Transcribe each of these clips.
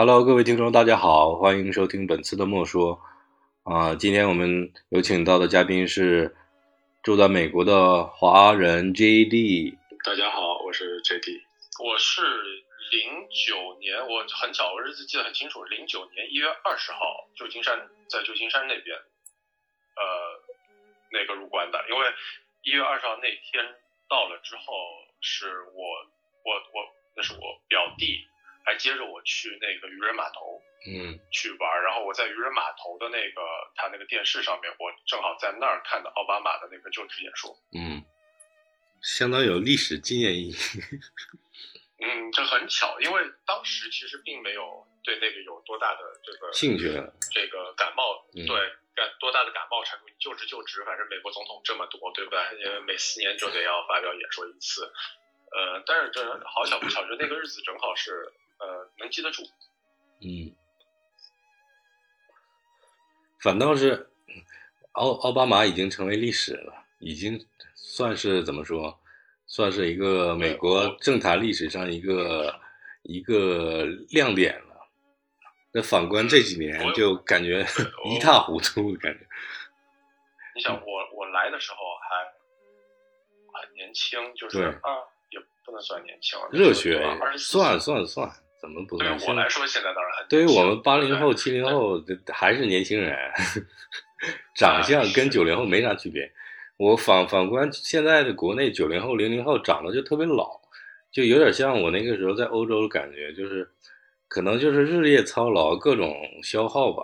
Hello，各位听众，大家好，欢迎收听本次的莫说。啊，今天我们有请到的嘉宾是住在美国的华人 JD。大家好，我是 JD。我是零九年，我很巧，我日子记得很清楚，零九年一月二十号，旧金山在旧金山那边，呃，那个入关的。因为一月二十号那天到了之后，是我我我，那是我表弟。还接着我去那个渔人码头，嗯，去玩。然后我在渔人码头的那个他那个电视上面，我正好在那儿看到奥巴马的那个就职演说，嗯，相当有历史纪念意义。嗯，这很巧，因为当时其实并没有对那个有多大的这个兴趣，这个感冒，对感多大的感冒程度，就职就职，反正美国总统这么多，对吧？因为每四年就得要发表演说一次，呃，但是这好巧不巧，就那个日子正好是。呃，能记得住，嗯，反倒是奥奥巴马已经成为历史了，已经算是怎么说，算是一个美国政坛历史上一个一个亮点了。那反观这几年，就感觉一塌糊涂的感觉。你想，我我来的时候还很年轻，就是啊，也不能算年轻，热血，算算算。怎么不？对于我来说，现在当然很。对于我们八零后、七零后，还是年轻人，长相跟九零后没啥区别。我反反观现在的国内九零后、零零后，长得就特别老，就有点像我那个时候在欧洲的感觉，就是可能就是日夜操劳，各种消耗吧，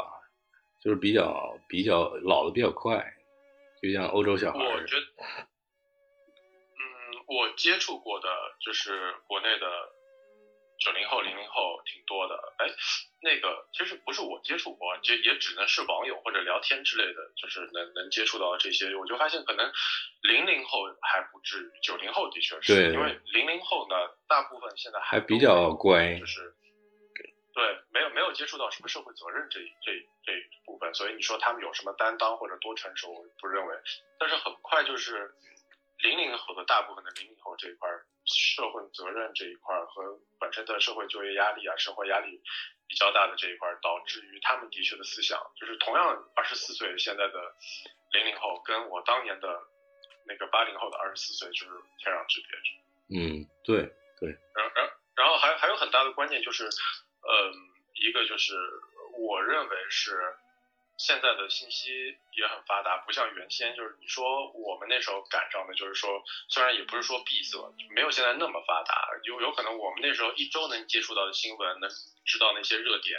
就是比较比较老的比较快，就像欧洲小孩。我觉得，嗯，我接触过的就是国内的。九零后、零零后挺多的，哎，那个其实不是我接触过，就也只能是网友或者聊天之类的，就是能能接触到这些。我就发现可能零零后还不至于，九零后的确是，因为零零后呢，大部分现在还比较乖，就是对，没有没有接触到什么社会责任这这这部分，所以你说他们有什么担当或者多成熟，我不认为。但是很快就是零零后的大部分的零零后这一块。社会责任这一块和本身的社会就业压力啊，生活压力比较大的这一块，导致于他们的确的思想，就是同样二十四岁现在的零零后，跟我当年的那个八零后的二十四岁就是天壤之别。嗯，对对。然然然后还还有很大的关键就是，嗯，一个就是我认为是。现在的信息也很发达，不像原先，就是你说我们那时候赶上的，就是说虽然也不是说闭塞，没有现在那么发达，有有可能我们那时候一周能接触到的新闻，能知道那些热点，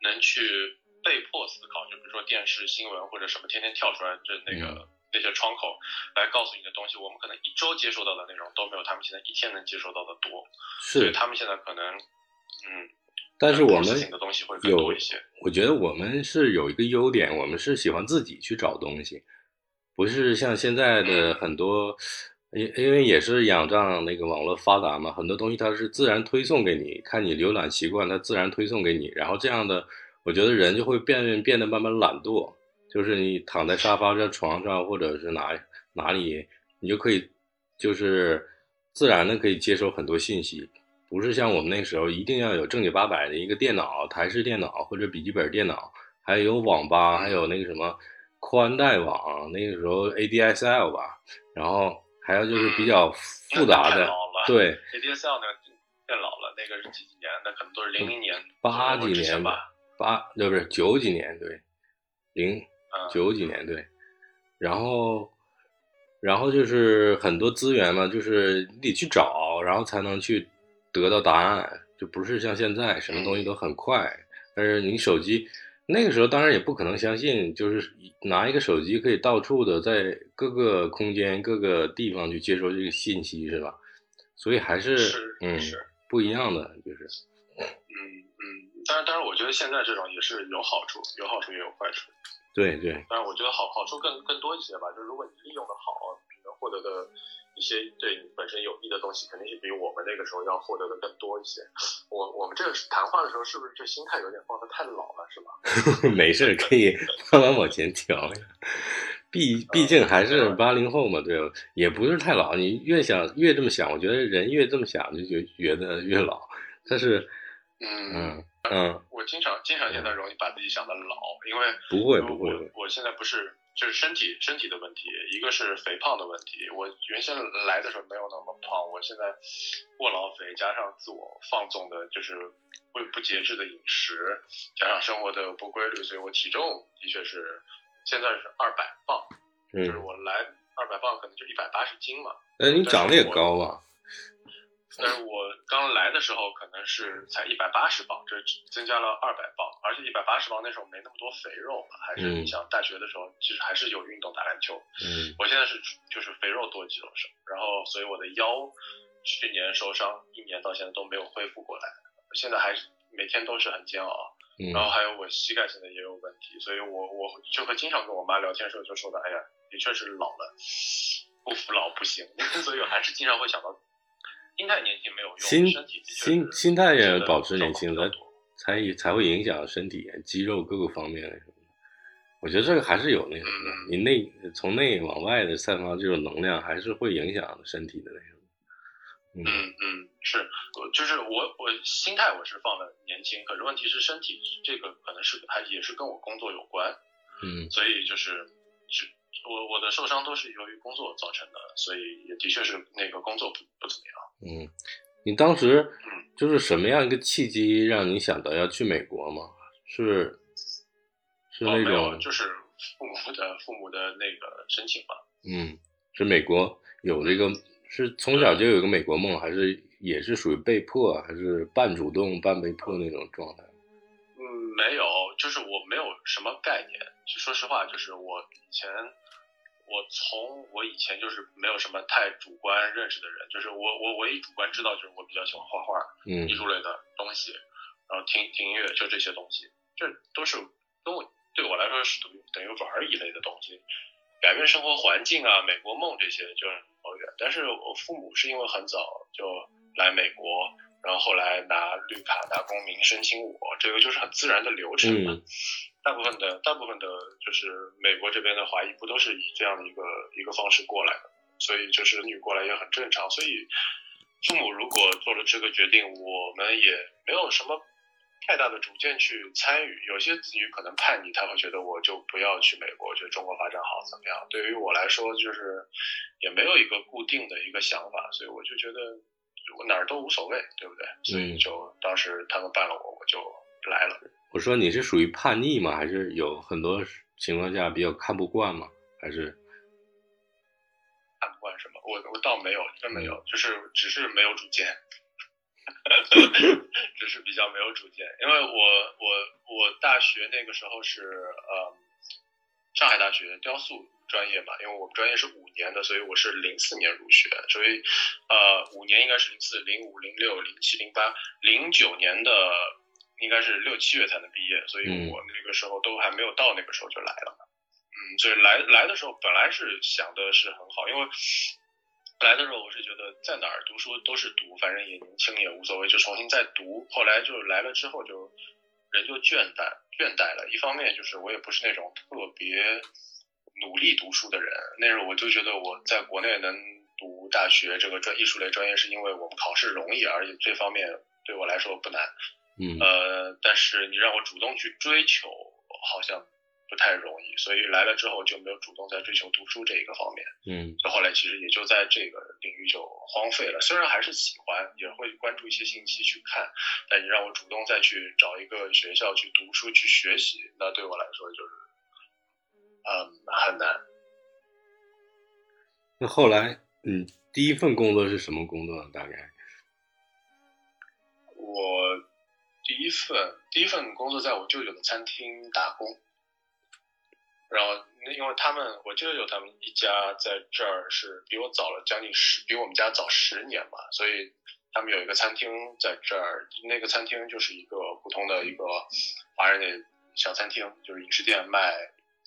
能去被迫思考，就比如说电视新闻或者什么天天跳出来这那个那些窗口来告诉你的东西，我们可能一周接收到的内容都没有他们现在一天能接收到的多，所以他们现在可能，嗯。但是我们有，我觉得我们是有一个优点，我们是喜欢自己去找东西，不是像现在的很多，因因为也是仰仗那个网络发达嘛，很多东西它是自然推送给你，看你浏览习惯，它自然推送给你，然后这样的，我觉得人就会变变得慢慢懒惰，就是你躺在沙发上、床上或者是哪哪里，你就可以就是自然的可以接收很多信息。不是像我们那时候一定要有正经八百的一个电脑，台式电脑或者笔记本电脑，还有网吧，还有那个什么宽带网，那个时候 ADSL 吧，然后还有就是比较复杂的，对，ADSL 那个变老了，那个是几几年？那可能都是零零年、八几年吧，八对不是九几年对，零九几年对，然后然后就是很多资源嘛，就是你得去找，然后才能去。得到答案就不是像现在什么东西都很快，但是你手机那个时候当然也不可能相信，就是拿一个手机可以到处的在各个空间各个地方去接收这个信息是吧？所以还是嗯不一样的就是，嗯嗯，但是当然我觉得现在这种也是有好处，有好处也有坏处。对对，但是我觉得好好处更更多一些吧，就是如果你利用的好，获得的。一些对你本身有益的东西，肯定是比我们那个时候要获得的更多一些。我我们这个谈话的时候，是不是这心态有点放的太老了，是吧？没事，可以慢慢往前调。毕毕竟还是八零后嘛，对吧？也不是太老。你越想越这么想，我觉得人越这么想，就就觉得越老。但是，嗯嗯我经常经常现在容易把自己想的老，因为不会不会，我现在不是就是身体身体的问题，一个是肥胖的问题。我原先来的时候没有那么胖，我现在过劳肥加上自我放纵的，就是不不节制的饮食，加上生活的不规律，所以我体重的确是现在是二百磅，就是我来二百磅可能就一百八十斤嘛。哎，你长得也高啊。但是我刚来的时候可能是才一百八十磅，这增加了二百磅，而且一百八十磅那时候没那么多肥肉嘛，还是你想大学的时候其实还是有运动打篮球。嗯，我现在是就是肥肉多肌肉少，然后所以我的腰去年受伤，一年到现在都没有恢复过来，现在还是每天都是很煎熬。嗯，然后还有我膝盖现在也有问题，所以我我就会经常跟我妈聊天时候就说的，哎呀，的确是老了，不服老不行，所以我还是经常会想到。心态年轻没有用，心心心态也保持年轻，才才才会影响身体、肌肉各个方面。我觉得这个还是有那什么，你内从内往外的散发这种能量，还是会影响身体的那什么。嗯嗯，是，我就是我我心态我是放的年轻，可是问题是身体这个可能是还也是跟我工作有关。嗯，所以就是是。我我的受伤都是由于工作造成的，所以也的确是那个工作不不怎么样。嗯，你当时嗯就是什么样一个契机让你想到要去美国吗？是是那种就是父母的父母的那个申请吧。嗯，是美国有这个是从小就有一个美国梦，还是也是属于被迫，还是半主动半被迫那种状态？嗯，没有，就是我没有什么概念。说实话，就是我以前。我从我以前就是没有什么太主观认识的人，就是我我唯一主观知道就是我比较喜欢画画，嗯，艺术类的东西，然后听听音乐，就这些东西，这都是跟我对我来说是等于等于玩一类的东西，改变生活环境啊，美国梦这些就是遥远。但是我父母是因为很早就来美国，然后后来拿绿卡拿公民申请我，这个就是很自然的流程嘛。大部分的大部分的，就是美国这边的华裔不都是以这样的一个一个方式过来的，所以就是女过来也很正常。所以父母如果做了这个决定，我们也没有什么太大的主见去参与。有些子女可能叛逆，他会觉得我就不要去美国，觉得中国发展好怎么样？对于我来说，就是也没有一个固定的一个想法，所以我就觉得我哪儿都无所谓，对不对？所以就当时他们办了我，我就来了。我说你是属于叛逆吗？还是有很多情况下比较看不惯吗？还是看不惯什么？我我倒没有，真没有，就是只是没有主见，只是比较没有主见。因为我我我大学那个时候是呃上海大学雕塑专业嘛，因为我们专业是五年的，所以我是零四年入学，所以呃五年应该是零四、零五、零六、零七、零八、零九年的。应该是六七月才能毕业，所以我那个时候都还没有到那个时候就来了。嗯，所以来来的时候本来是想的是很好，因为来的时候我是觉得在哪儿读书都是读，反正也年轻也无所谓，就重新再读。后来就来了之后就人就倦怠倦怠了。一方面就是我也不是那种特别努力读书的人，那时候我就觉得我在国内能读大学这个专艺术类专业是因为我们考试容易，而且这方面对我来说不难。嗯，呃，但是你让我主动去追求，好像不太容易，所以来了之后就没有主动在追求读书这一个方面。嗯，所以后来其实也就在这个领域就荒废了。虽然还是喜欢，也会关注一些信息去看，但你让我主动再去找一个学校去读书去学习，那对我来说就是，嗯，很难。那后来，嗯，第一份工作是什么工作？大概？我。第一份第一份工作在我舅舅的餐厅打工，然后因为他们我舅舅他们一家在这儿是比我早了将近十，比我们家早十年嘛，所以他们有一个餐厅在这儿，那个餐厅就是一个普通的一个华人的小餐厅，就是饮食店卖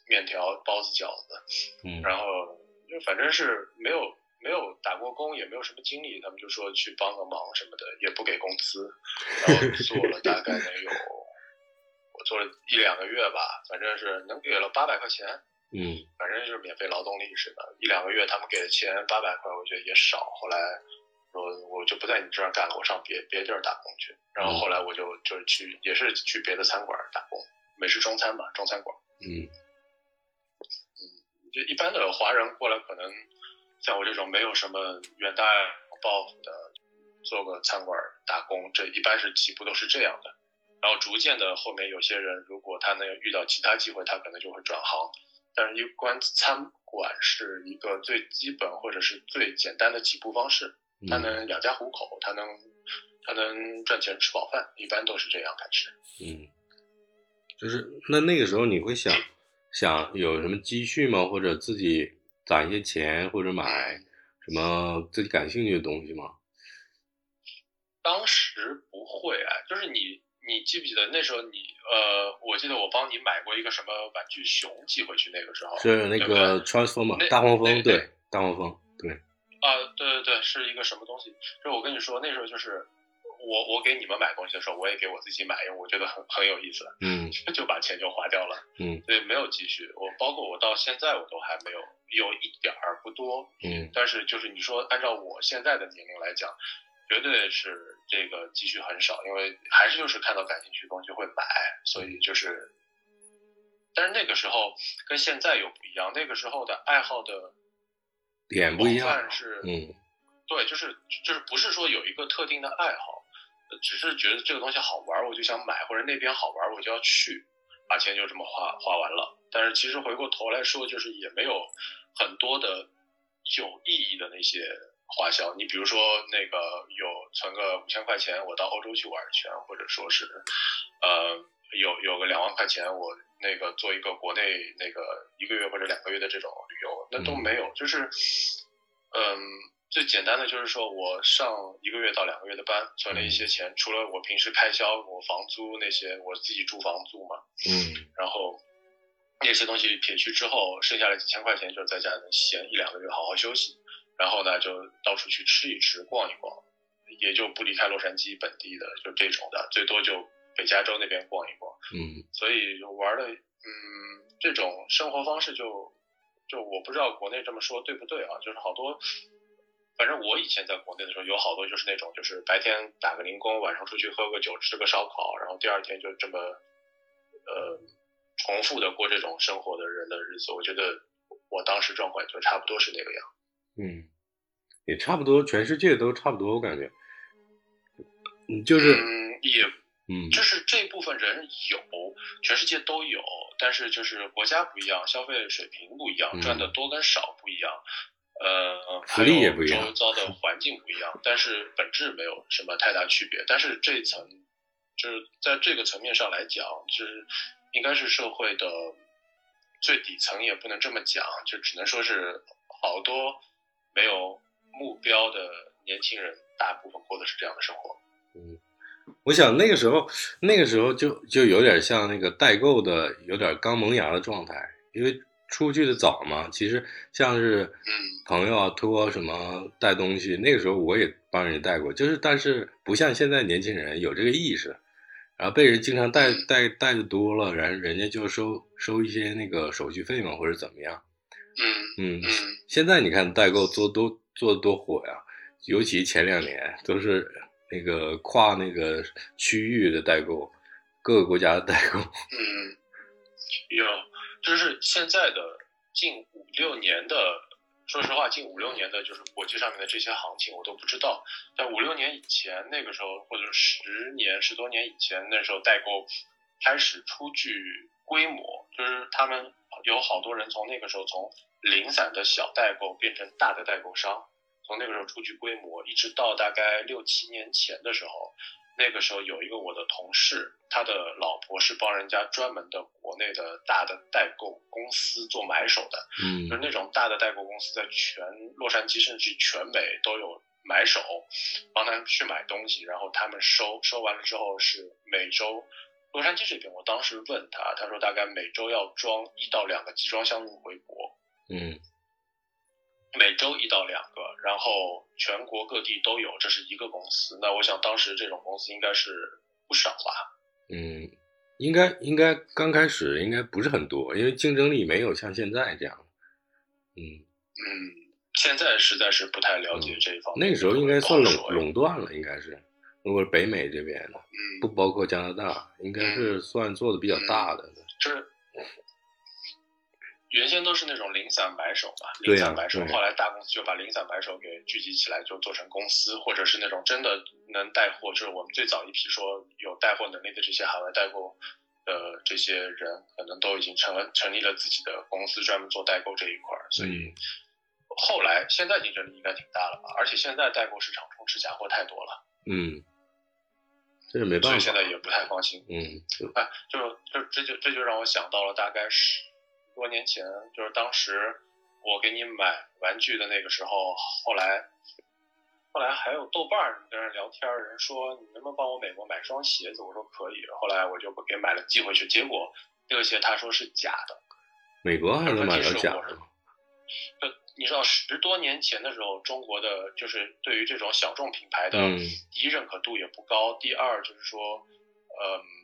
面条、包子、饺子，嗯，然后就反正是没有。没有打过工，也没有什么经历，他们就说去帮个忙什么的，也不给工资，然后做了大概能有，我做了一两个月吧，反正是能给了八百块钱，嗯，反正就是免费劳动力似的，一两个月他们给的钱八百块，我觉得也少。后来我我就不在你这儿干了，我上别别地儿打工去。然后后来我就就去，也是去别的餐馆打工，美式中餐吧，中餐馆。嗯嗯，就一般的华人过来，可能像我这种没有什么远大抱负的，做个餐馆打工，这一般是起步都是这样的。然后逐渐的，后面有些人如果他能遇到其他机会，他可能就会转行。但是，一关餐馆是一个最基本或者是最简单的起步方式，他能养家糊口，他能他能赚钱吃饱饭，一般都是这样开始。嗯，就是那那个时候你会想想有什么积蓄吗？或者自己攒一些钱，或者买什么自己感兴趣的东西吗？当时不会啊，就是你。你记不记得那时候你呃，我记得我帮你买过一个什么玩具熊寄回去，那个时候是那个 Transformer 大黄蜂，对大黄蜂，对啊，对对对，是一个什么东西？就我跟你说，那时候就是我我给你们买东西的时候，我也给我自己买，因为我觉得很很有意思，嗯，就把钱就花掉了，嗯，所以，没有积蓄，我包括我到现在我都还没有，有一点儿不多，嗯，但是就是你说按照我现在的年龄来讲。绝对是这个积蓄很少，因为还是就是看到感兴趣的东西会买，所以就是，但是那个时候跟现在又不一样，那个时候的爱好的点不一样，是嗯，对，就是就是不是说有一个特定的爱好，只是觉得这个东西好玩，我就想买，或者那边好玩，我就要去，把钱就这么花花完了。但是其实回过头来说，就是也没有很多的有意义的那些。花销，你比如说那个有存个五千块钱，我到欧洲去玩一圈，或者说是，呃，有有个两万块钱，我那个做一个国内那个一个月或者两个月的这种旅游，那都没有。就是，嗯，最简单的就是说我上一个月到两个月的班，存了一些钱，除了我平时开销，我房租那些，我自己住房租嘛，嗯，然后那些东西撇去之后，剩下的几千块钱就在家能闲一两个月，好好休息。然后呢，就到处去吃一吃、逛一逛，也就不离开洛杉矶本地的，就这种的，最多就北加州那边逛一逛。嗯，所以玩的，嗯，这种生活方式就，就我不知道国内这么说对不对啊？就是好多，反正我以前在国内的时候，有好多就是那种，就是白天打个零工，晚上出去喝个酒、吃个烧烤，然后第二天就这么，呃，重复的过这种生活的人的日子。我觉得我当时状况就差不多是那个样。嗯，也差不多，全世界都差不多，我感觉，嗯，就是也，嗯，就是这部分人有，全世界都有，但是就是国家不一样，消费水平不一样，赚的多跟少不一样，呃，福利也不一样，周遭的环境不一样，但是本质没有什么太大区别。但是这一层，就是在这个层面上来讲，就是应该是社会的最底层，也不能这么讲，就只能说是好多。没有目标的年轻人，大部分过的是这样的生活。嗯，我想那个时候，那个时候就就有点像那个代购的，有点刚萌芽的状态，因为出去的早嘛。其实像是朋友啊托什么带东西，那个时候我也帮人带过，就是但是不像现在年轻人有这个意识，然后被人经常带带带的多了，然后人家就收收一些那个手续费嘛，或者怎么样。嗯嗯，现在你看代购做多做的多火呀，尤其前两年都是那个跨那个区域的代购，各个国家的代购。嗯，有，就是现在的近五六年的，说实话，近五六年的就是国际上面的这些行情我都不知道。在五六年以前，那个时候或者十年十多年以前，那时候代购开始出具规模，就是他们。有好多人从那个时候从零散的小代购变成大的代购商，从那个时候出具规模，一直到大概六七年前的时候，那个时候有一个我的同事，他的老婆是帮人家专门的国内的大的代购公司做买手的，嗯，就是那种大的代购公司在全洛杉矶甚至全美都有买手，帮他们去买东西，然后他们收收完了之后是每周。洛杉矶这边，我当时问他，他说大概每周要装一到两个集装箱路回国。嗯，每周一到两个，然后全国各地都有，这是一个公司。那我想当时这种公司应该是不少吧？嗯，应该应该刚开始应该不是很多，因为竞争力没有像现在这样。嗯嗯，现在实在是不太了解这一方面。那个时候应该算垄垄断了，应该是。如果是北美这边的，嗯，不包括加拿大，应该是算做的比较大的。是。原先都是那种零散买手嘛，零散买手。后来大公司就把零散买手给聚集起来，就做成公司，或者是那种真的能带货，就是我们最早一批说有带货能力的这些海外代购的这些人，可能都已经成了成立了自己的公司，专门做代购这一块儿。所以后来现在竞争力应该挺大了吧？而且现在代购市场充斥假货太多了。嗯，这是没办法。所以现在也不太放心。嗯，哎，就就这就这就让我想到了，大概是。多年前，就是当时我给你买玩具的那个时候，后来，后来还有豆瓣儿跟人聊天，人说你能不能帮我美国买双鞋子？我说可以。后来我就给买了寄回去，结果那个鞋他说是假的。美国还能买到假的？就你知道十多年前的时候，中国的就是对于这种小众品牌的，第一认可度也不高，第二就是说，嗯。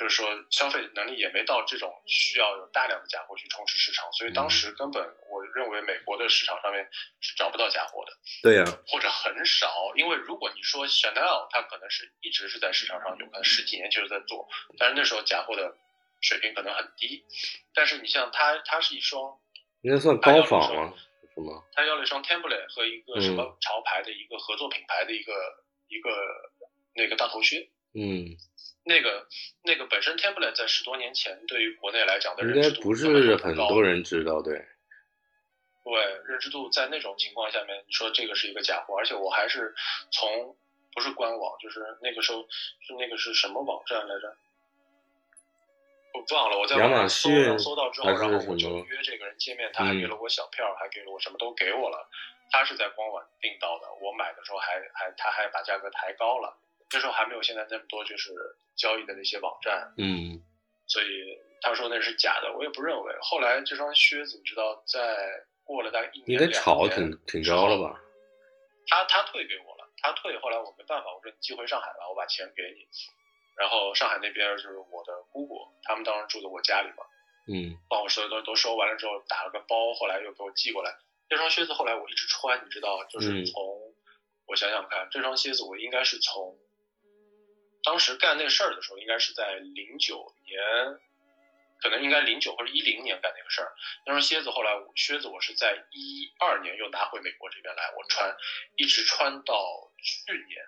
就是说，消费能力也没到这种需要有大量的假货去充斥市场，所以当时根本我认为美国的市场上面是找不到假货的。对呀，或者很少，因为如果你说 Chanel，它可能是一直是在市场上有，可能十几年就是在做，但是那时候假货的水平可能很低。但是你像它，它是一双，应该算高仿吗？什么？它要了一双 Timberland 和一个什么潮牌的一个合作品牌的一个一个那个大头靴。嗯。那个那个本身 Timberland 在十多年前对于国内来讲的认知度不是很多人知道，对。对，认知度在那种情况下面，你说这个是一个假货，而且我还是从不是官网，就是那个时候是那个是什么网站来着？我忘了，我在网上搜搜到之后，然后我就约这个人见面，他还给了我小票，还给了我什么都给我了。他是在官网订到的，我买的时候还还他还把价格抬高了。那时候还没有现在那么多就是交易的那些网站，嗯，所以他说那是假的，我也不认为。后来这双靴子，你知道，在过了大概一年两年，炒挺挺高了吧？他他退给我了，他退，后来我没办法，我说你寄回上海吧，我把钱给你。然后上海那边就是我的姑姑，他们当时住在我家里嘛，嗯，帮我所有东西都收完了之后，打了个包，后来又给我寄过来。这双靴子后来我一直穿，你知道，就是从我想想看，这双靴子我应该是从。当时干那个事儿的时候，应该是在零九年，可能应该零九或者一零年干那个事儿。那双靴子后来，靴子我是在一二年又拿回美国这边来，我穿，一直穿到去年。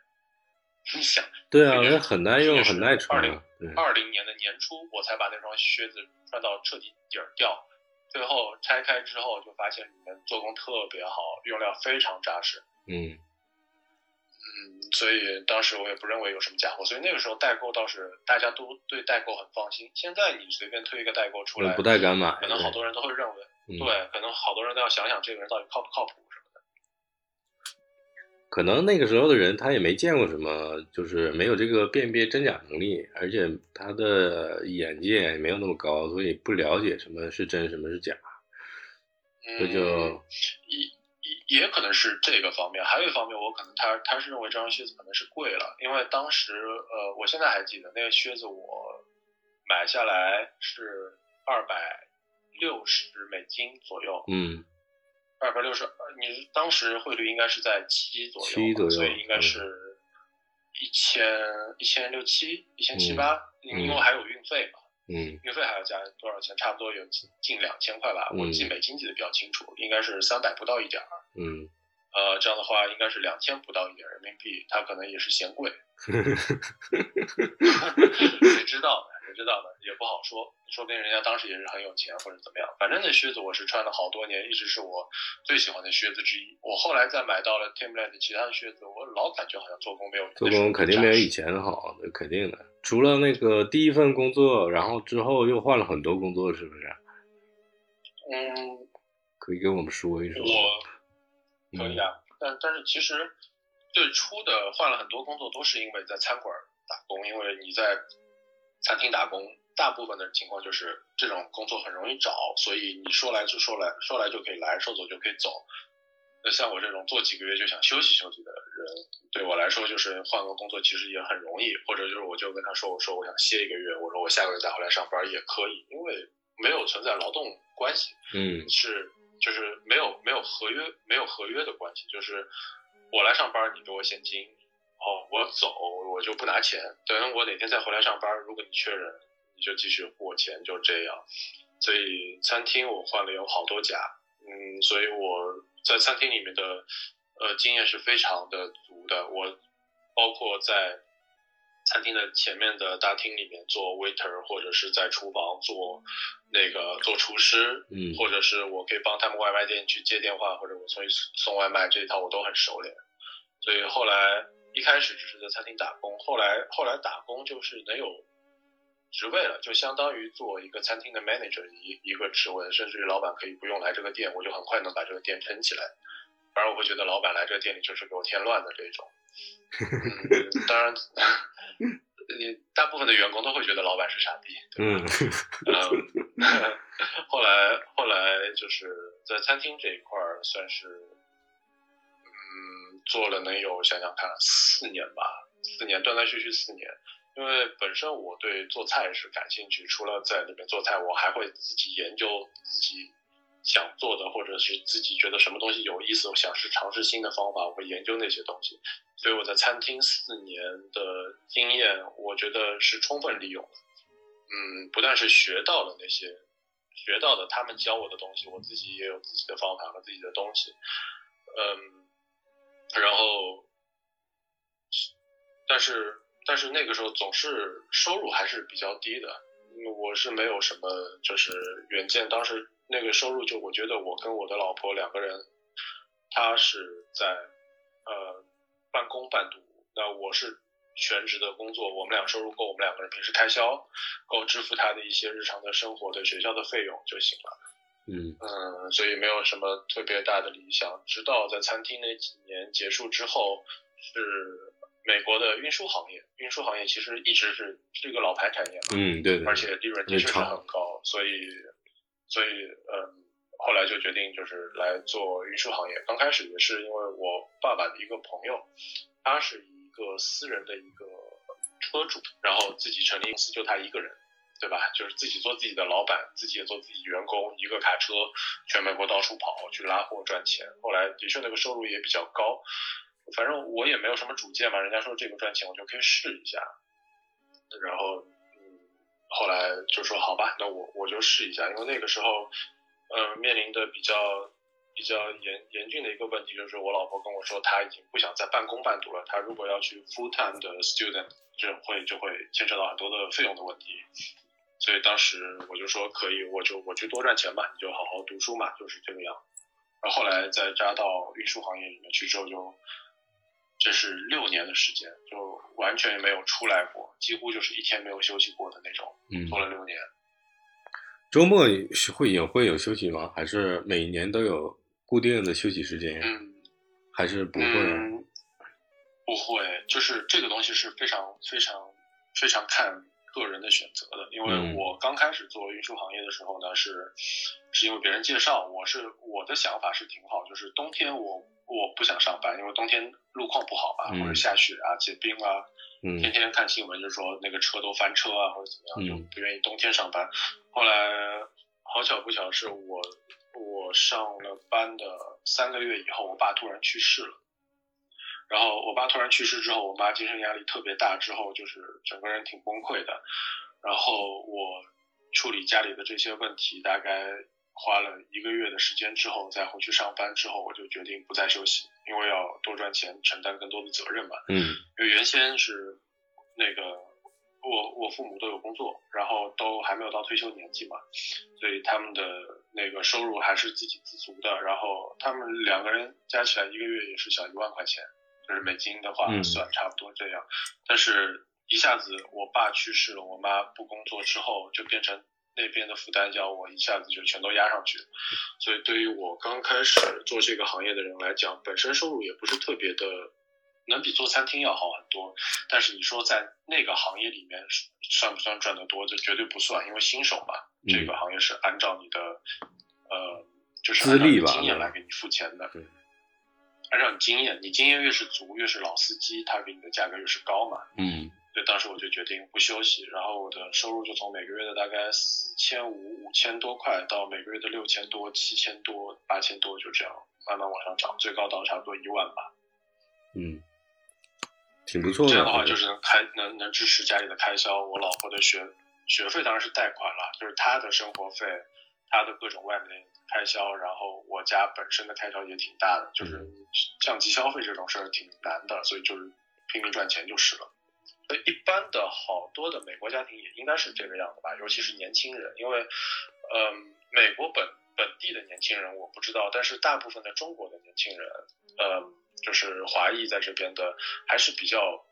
你想，对啊，那很耐用，很耐穿。二零二零年的年初，我才把那双靴子穿到彻底底儿掉。最后拆开之后，就发现里面做工特别好，用料非常扎实。嗯。所以当时我也不认为有什么假货，所以那个时候代购倒是大家都对代购很放心。现在你随便推一个代购出来，不太敢买，可能好多人都会认为，对，可能好多人都要想想这个人到底靠不靠谱什么的。可能那个时候的人他也没见过什么，就是没有这个辨别真假能力，而且他的眼界也没有那么高，所以不了解什么是真什么是假，这就一。也可能是这个方面，还有一方面，我可能他他是认为这双靴子可能是贵了，因为当时呃，我现在还记得那个靴子我买下来是二百六十美金左右，嗯，二百六十，你当时汇率应该是在七左右，七左右，所以应该是一千一千六七一千七八，因为还有运费嘛。嗯，运费还要加多少钱？差不多有近两千块吧。我记美金记得比较清楚，应该是三百不到一点儿。嗯，呃，这样的话应该是两千不到一点人民币，他可能也是嫌贵。谁知道呢？谁知道呢？也不好说，说不定人家当时也是很有钱或者怎么样。反正那靴子我是穿了好多年，一直是我最喜欢的靴子之一。我后来再买到了 Timberland 其他的靴子，我老感觉好像做工没有做工肯定没有以前好，那肯定的。除了那个第一份工作，然后之后又换了很多工作，是不是？嗯，可以跟我们说一说。我可以啊，但但是其实最初的换了很多工作，都是因为在餐馆打工，因为你在餐厅打工，大部分的情况就是这种工作很容易找，所以你说来就说来说来就可以来，说走就可以走。那像我这种做几个月就想休息休息的人，对我来说就是换个工作其实也很容易，或者就是我就跟他说，我说我想歇一个月，我说我下个月再回来上班也可以，因为没有存在劳动关系，嗯，是就是没有没有合约没有合约的关系，就是我来上班，你给我现金，哦，我走我就不拿钱，等我哪天再回来上班，如果你确认，你就继续付我钱，就这样。所以餐厅我换了有好多家，嗯，所以我在餐厅里面的呃经验是非常的足的，我包括在。餐厅的前面的大厅里面做 waiter，或者是在厨房做那个做厨师，嗯，或者是我可以帮他们外卖店去接电话，或者我送送外卖这一套我都很熟练。所以后来一开始只是在餐厅打工，后来后来打工就是能有职位了，就相当于做一个餐厅的 manager 一一个职位，甚至于老板可以不用来这个店，我就很快能把这个店撑起来。反而我会觉得老板来这个店里就是给我添乱的这种。嗯，当然，你大部分的员工都会觉得老板是傻逼。嗯嗯，后来后来就是在餐厅这一块儿，算是嗯做了能有想想看四年吧，四年断断续续四年。因为本身我对做菜是感兴趣，除了在里面做菜，我还会自己研究自己。想做的，或者是自己觉得什么东西有意思，我想是尝试新的方法，我会研究那些东西。所以我在餐厅四年的经验，我觉得是充分利用的。嗯，不但是学到了那些学到的他们教我的东西，我自己也有自己的方法和自己的东西。嗯，然后，但是但是那个时候总是收入还是比较低的。我是没有什么就是远见，当时。那个收入就我觉得我跟我的老婆两个人，她是在呃半工半读，那我是全职的工作，我们俩收入够我们两个人平时开销，够支付她的一些日常的生活的学校的费用就行了。嗯嗯，所以没有什么特别大的理想。直到在餐厅那几年结束之后，是美国的运输行业，运输行业其实一直是是一个老牌产业嘛，嗯对，而且利润的确实是很高，所以。所以，嗯，后来就决定就是来做运输行业。刚开始也是因为我爸爸的一个朋友，他是一个私人的一个车主，然后自己成立公司，就他一个人，对吧？就是自己做自己的老板，自己也做自己员工，一个卡车全美国到处跑去拉货赚钱。后来的确那个收入也比较高，反正我也没有什么主见嘛，人家说这个赚钱，我就可以试一下。然后。嗯后来就说好吧，那我我就试一下，因为那个时候，嗯，面临的比较比较严严峻的一个问题，就是我老婆跟我说，她已经不想再半工半读了，她如果要去 full time 的 student，就会就会牵扯到很多的费用的问题，所以当时我就说可以，我就我去多赚钱吧，你就好好读书嘛，就是这个样。然后后来再扎到运输行业里面去之后，就这是六年的时间，就完全没有出来过，几乎就是一天没有休息过的那种。嗯，做了六年。周末是会有会有休息吗？还是每年都有固定的休息时间？嗯，还是不会？不会，就是这个东西是非常非常非常看个人的选择的。因为我刚开始做运输行业的时候呢，是是因为别人介绍，我是我的想法是挺好，就是冬天我我不想上班，因为冬天路况不好吧，或者下雪啊、结冰啊。天天看新闻就说那个车都翻车啊，或者怎么样，就不愿意冬天上班。后来好巧不巧是我我上了班的三个月以后，我爸突然去世了。然后我爸突然去世之后，我妈精神压力特别大，之后就是整个人挺崩溃的。然后我处理家里的这些问题，大概花了一个月的时间之后，再回去上班之后，我就决定不再休息。因为要多赚钱，承担更多的责任嘛。嗯。因为原先是那个我我父母都有工作，然后都还没有到退休年纪嘛，所以他们的那个收入还是自给自足的。然后他们两个人加起来一个月也是小一万块钱，就是美金的话算差不多这样。但是一下子我爸去世了，我妈不工作之后，就变成。那边的负担叫我一下子就全都压上去，所以对于我刚开始做这个行业的人来讲，本身收入也不是特别的，能比做餐厅要好很多。但是你说在那个行业里面算不算赚得多？这绝对不算，因为新手嘛，这个行业是按照你的呃，就是按照你经验来给你付钱的。按照你经验，你经验越是足，越是老司机，他给你的价格越是高嘛。嗯。所以当时我就决定不休息，然后我的收入就从每个月的大概四千五、五千多块，到每个月的六千多、七千多、八千多，就这样慢慢往上涨，最高到差不多一万吧。嗯，挺不错的。这样的话就是能开能能支持家里的开销。我老婆的学学费当然是贷款了，就是她的生活费，她的各种外面开销，然后我家本身的开销也挺大的，就是降级消费这种事儿挺难的，所以就是拼命赚钱就是了。一般的好多的美国家庭也应该是这个样子吧，尤其是年轻人，因为，嗯，美国本本地的年轻人我不知道，但是大部分的中国的年轻人，嗯，就是华裔在这边的还是比较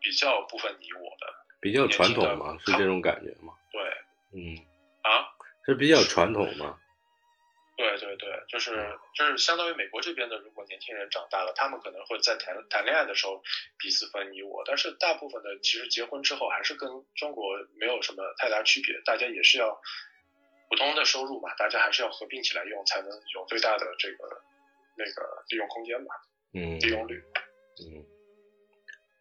比较不分你我的，比较传统嘛？是这种感觉吗？对，嗯，啊，是比较传统吗？对对对，就是就是相当于美国这边的，如果年轻人长大了，他们可能会在谈谈恋爱的时候彼此分你我，但是大部分的其实结婚之后还是跟中国没有什么太大区别，大家也是要普通的收入嘛，大家还是要合并起来用，才能有最大的这个那个利用空间吧，嗯，利用率，嗯，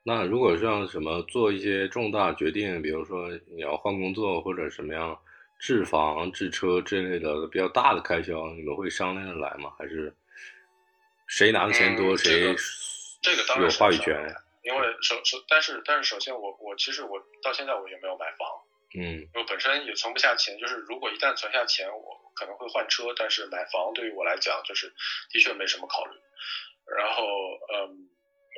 那如果像什么做一些重大决定，比如说你要换工作或者什么样。置房、置车这类的比较大的开销，你们会商量着来吗？还是谁拿的钱多谁这个当然有话语权？因为首首，但是但是首先，我我其实我到现在我也没有买房，嗯，我本身也存不下钱。就是如果一旦存下钱，我可能会换车，但是买房对于我来讲，就是的确没什么考虑。然后，嗯。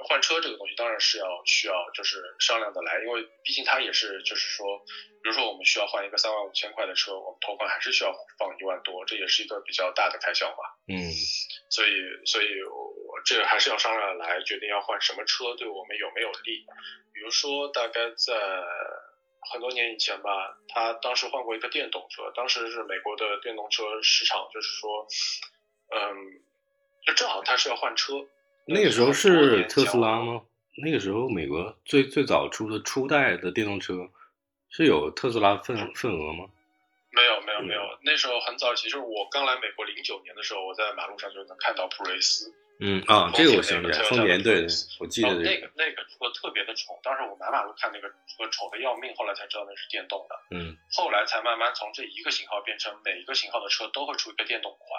换车这个东西当然是要需要就是商量的来，因为毕竟它也是就是说，比如说我们需要换一个三万五千块的车，我们头款还是需要放一万多，这也是一个比较大的开销嘛。嗯，所以所以我这个还是要商量来决定要换什么车，对我们有没有利。比如说大概在很多年以前吧，他当时换过一个电动车，当时是美国的电动车市场就是说，嗯，就正好他是要换车。那个时候是特斯拉吗？那个时候美国最最早出的初代的电动车是有特斯拉份份额吗？没有没有没有，那时候很早期，就是我刚来美国零九年的时候，我在马路上就能看到普锐斯。嗯啊，这个我想起来，丰田对，我记得那个那个车特别的丑，当时我满马路看那个车丑的要命，后来才知道那是电动的。嗯，后来才慢慢从这一个型号变成每一个型号的车都会出一个电动款。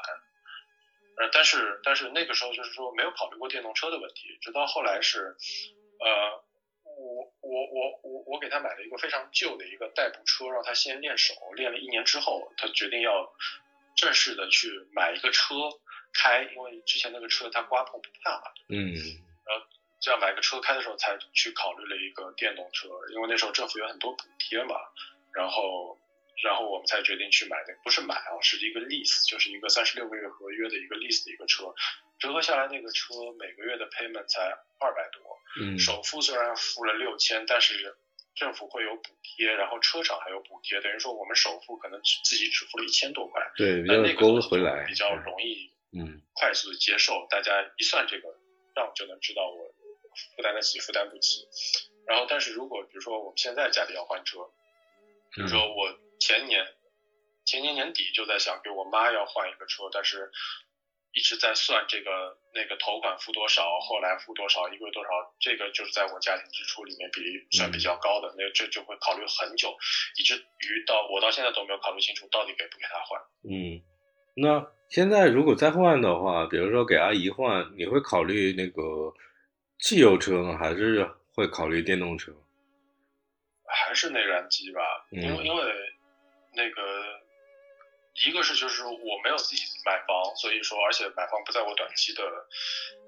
呃，但是但是那个时候就是说没有考虑过电动车的问题，直到后来是，呃，我我我我我给他买了一个非常旧的一个代步车，让他先练手，练了一年之后，他决定要正式的去买一个车开，因为之前那个车他刮碰不怕嘛，嗯，然后这样买个车开的时候才去考虑了一个电动车，因为那时候政府有很多补贴嘛，然后。然后我们才决定去买那不是买啊，是一个 lease，就是一个三十六个月合约的一个 lease 的一个车，折合下来那个车每个月的 payment 才二百多，嗯，首付虽然付了六千，但是政府会有补贴，然后车厂还有补贴，等于说我们首付可能自己只付了一千多块，对，比较勾回来，比较容易，嗯，快速的接受，大家一算这个账就能知道我负担得起负担不起，然后但是如果比如说我们现在家里要换车，比如说我。前年，前年年底就在想给我妈要换一个车，但是一直在算这个那个头款付多少，后来付多少，一个月多少，这个就是在我家庭支出里面比例算比较高的，那这就会考虑很久，以至于到我到现在都没有考虑清楚到底给不给她换。嗯，那现在如果再换的话，比如说给阿姨换，你会考虑那个汽油车呢，还是会考虑电动车？还是内燃机吧，因为因为。那个，一个是就是我没有自己买房，所以说而且买房不在我短期的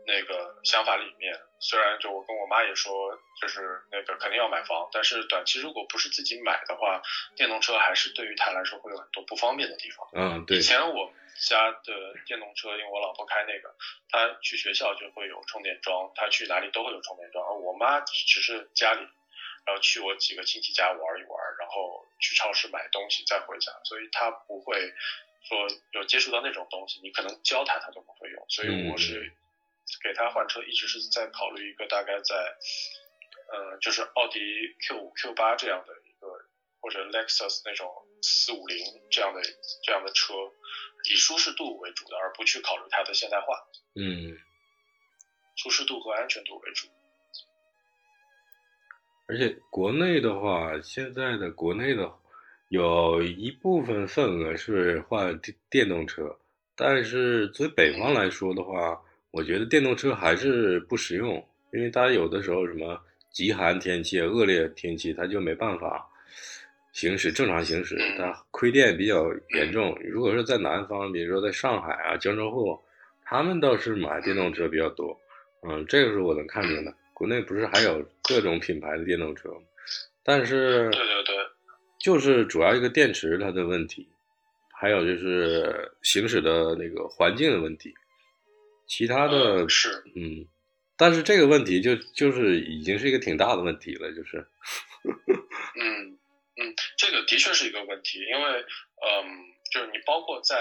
那个想法里面。虽然就我跟我妈也说，就是那个肯定要买房，但是短期如果不是自己买的话，电动车还是对于她来说会有很多不方便的地方。嗯，对。以前我家的电动车，因为我老婆开那个，她去学校就会有充电桩，她去哪里都会有充电桩，而我妈只是家里。然后去我几个亲戚家玩一玩，然后去超市买东西再回家，所以他不会说有接触到那种东西，你可能教他他都不会用，所以我是给他换车，一直是在考虑一个大概在，呃，就是奥迪 Q 五、Q 八这样的一个，或者 Lexus 那种四五零这样的这样的车，以舒适度为主的，而不去考虑它的现代化。嗯，舒适度和安全度为主。而且国内的话，现在的国内的有一部分份额是换电电动车，但是作为北方来说的话，我觉得电动车还是不实用，因为它有的时候什么极寒天气、恶劣天气，它就没办法行驶正常行驶，它亏电比较严重。如果说在南方，比如说在上海啊、江浙沪，他们倒是买电动车比较多，嗯，这个是我能看明的。国内不是还有各种品牌的电动车吗？但是，对对对。就是主要一个电池它的问题，还有就是行驶的那个环境的问题，其他的是嗯，但是这个问题就就是已经是一个挺大的问题了，就是，嗯嗯，这个的确是一个问题，因为嗯，就是你包括在。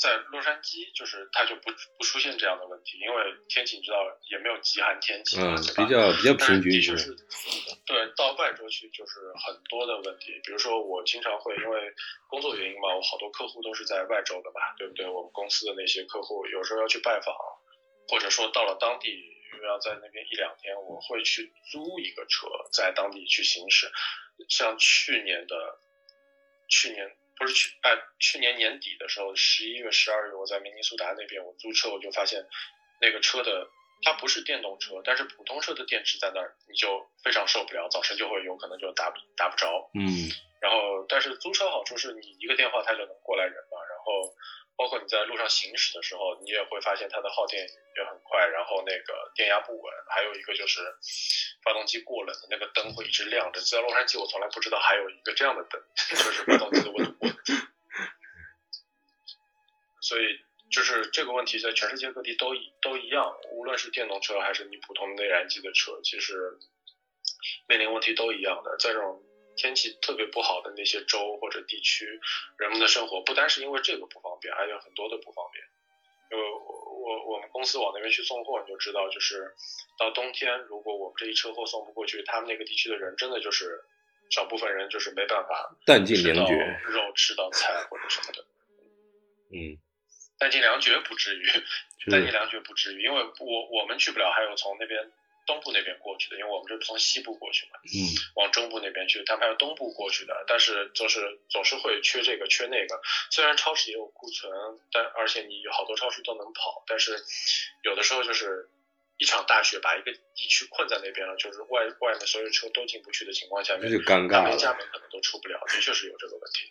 在洛杉矶，就是它就不不出现这样的问题，因为天气你知道也没有极寒天气，嗯，比较比较平均。的确是，对，到外州去就是很多的问题，比如说我经常会因为工作原因嘛，我好多客户都是在外州的嘛，对不对？我们公司的那些客户有时候要去拜访，或者说到了当地又要在那边一两天，我会去租一个车在当地去行驶，像去年的去年。不是去哎，去年年底的时候，十一月、十二月，我在明尼苏达那边，我租车，我就发现那个车的它不是电动车，但是普通车的电池在那儿，你就非常受不了，早晨就会有可能就打不打不着。嗯。然后，但是租车好处是你一个电话它就能过来人嘛，然后。包括你在路上行驶的时候，你也会发现它的耗电也很快，然后那个电压不稳，还有一个就是发动机过冷的那个灯会一直亮着。在洛杉矶，我从来不知道还有一个这样的灯，就是发动机的温度。所以就是这个问题在全世界各地都都一样，无论是电动车还是你普通内燃机的车，其实面临问题都一样的。在这种天气特别不好的那些州或者地区，人们的生活不单是因为这个不方便，还有很多的不方便。因为我我们公司往那边去送货，你就知道，就是到冬天，如果我们这一车货送不过去，他们那个地区的人真的就是少部分人就是没办法弹尽粮绝，肉吃到菜或者什么的。嗯，弹尽粮绝不至于，弹尽粮绝不至于，因为我我们去不了，还有从那边。东部那边过去的，因为我们是从西部过去嘛，嗯，往中部那边去，他们还有东部过去的，但是就是总是会缺这个缺那个。虽然超市也有库存，但而且你有好多超市都能跑，但是有的时候就是一场大雪把一个地区困在那边了，就是外外面所有车都进不去的情况下面，就尴尬连家门可能都出不了，的确是有这个问题。